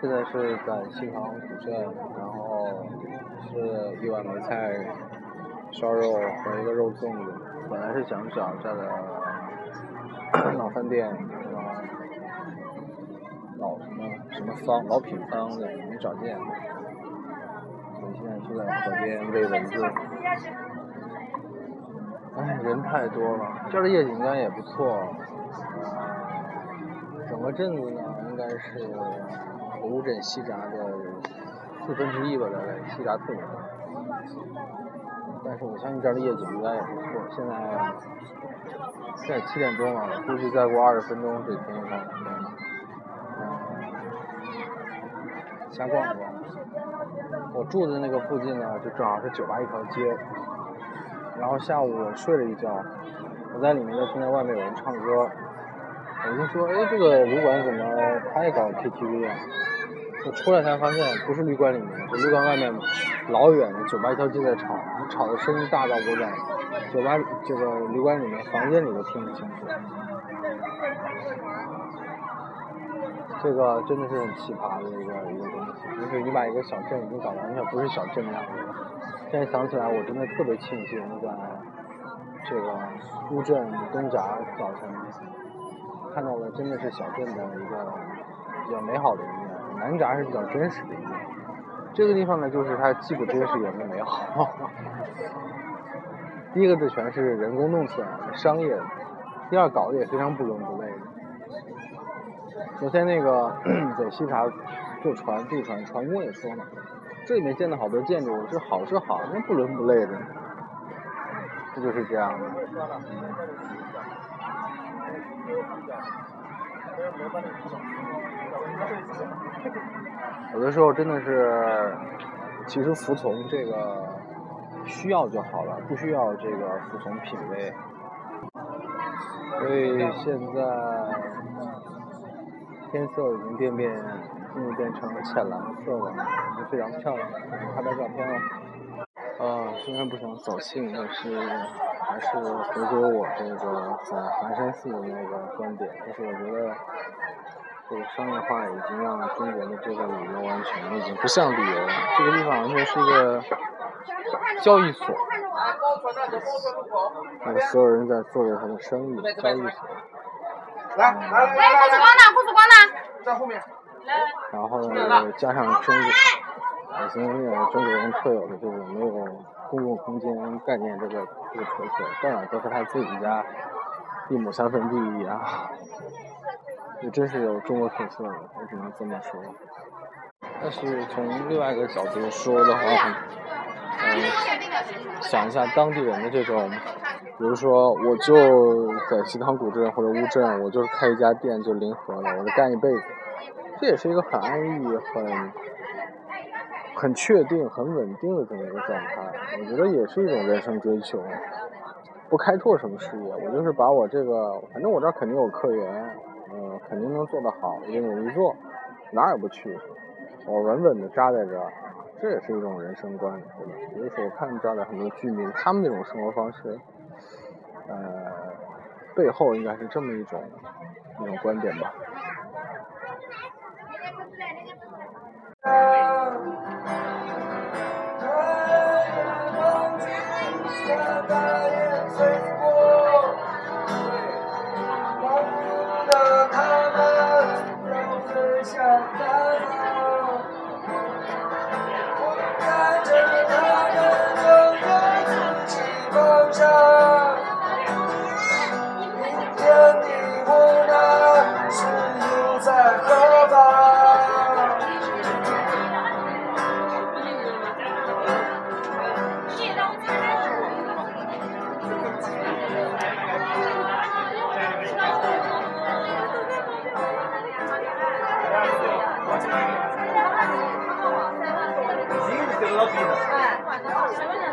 现在是在西塘古镇，然后是一碗梅菜烧肉和一个肉粽子。本来是想找这的老饭店，什么老什么什么方老品方的，没找见。我现在就在河边喂蚊子。哎，人太多了，这儿的夜景应该也不错。整个镇子呢，应该是乌镇西闸的四分之一吧，大概西闸特别大。但是我相信这儿的夜景应该也不错。现在现在七点钟了，估计再过二十分钟这天就亮了。瞎逛逛。我住的那个附近呢，就正好是酒吧一条街。然后下午我睡了一觉，我在里面就听见外面有人唱歌，我就说，哎，这个旅馆怎么他也搞 KTV 啊？我出来才发现不是旅馆里面，是旅馆外面老远的酒吧一条街在吵，吵的声音大到我在酒吧这个旅馆里面房间里都听不清楚。这个真的是很奇葩的一个一个东西，就是你把一个小镇已经搞得完全不是小镇的样子。现在想起来，我真的特别庆幸在这个乌镇东闸早晨真的是小镇的一个比较美好的一面。南闸是比较真实的一面。这个地方呢，就是它既不真实也不美好。第一个，这全是人工弄出来的商业的；第二，搞得也非常不伦不类的。昨天那个在西闸坐船渡船，船工也说嘛，这里面建的好多建筑，这好是好，那不伦不类的，这就是这样的。有的时候真的是，其实服从这个需要就好了，不需要这个服从品味。所以现在。天色已经变变，已经变成了浅蓝色了，已经非常漂亮。拍拍照片了。啊，虽然不想扫兴，但是还是回归我这个在寒山寺的那个观点，就是我觉得这个商业化已经让中国的这个旅游完全已经不像旅游了，这个地方完全是一个交易所，那个所有人在做着他的生意，交易所。来来来来来，护士光呢？护士光呢？在后面。然后呢，加上中国，北京有中国人特有的这种没有公共空间概念这个这个特色，到哪都是他自己家一亩三分地一样，也真是有中国特色，我只能这么说。但是从另外一个角度说的话，嗯，想一下当地人的这种。比如说，我就在西塘古镇或者乌镇，我就是开一家店就零和了，我就干一辈子，这也是一个很安逸、很很确定、很稳定的这么一个状态。我觉得也是一种人生追求，不开拓什么事业，我就是把我这个，反正我这儿肯定有客源，嗯，肯定能做得好，我就努力做，哪儿也不去，我稳稳的扎在这儿，这也是一种人生观，对吧？比如说，我看这儿的很多居民，他们那种生活方式。呃，背后应该是这么一种一种观点吧。哎，管他呢，随便点，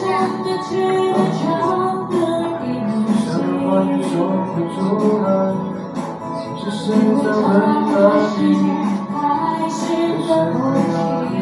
真的只能唱歌给你听，只是在问自己，还是在过去。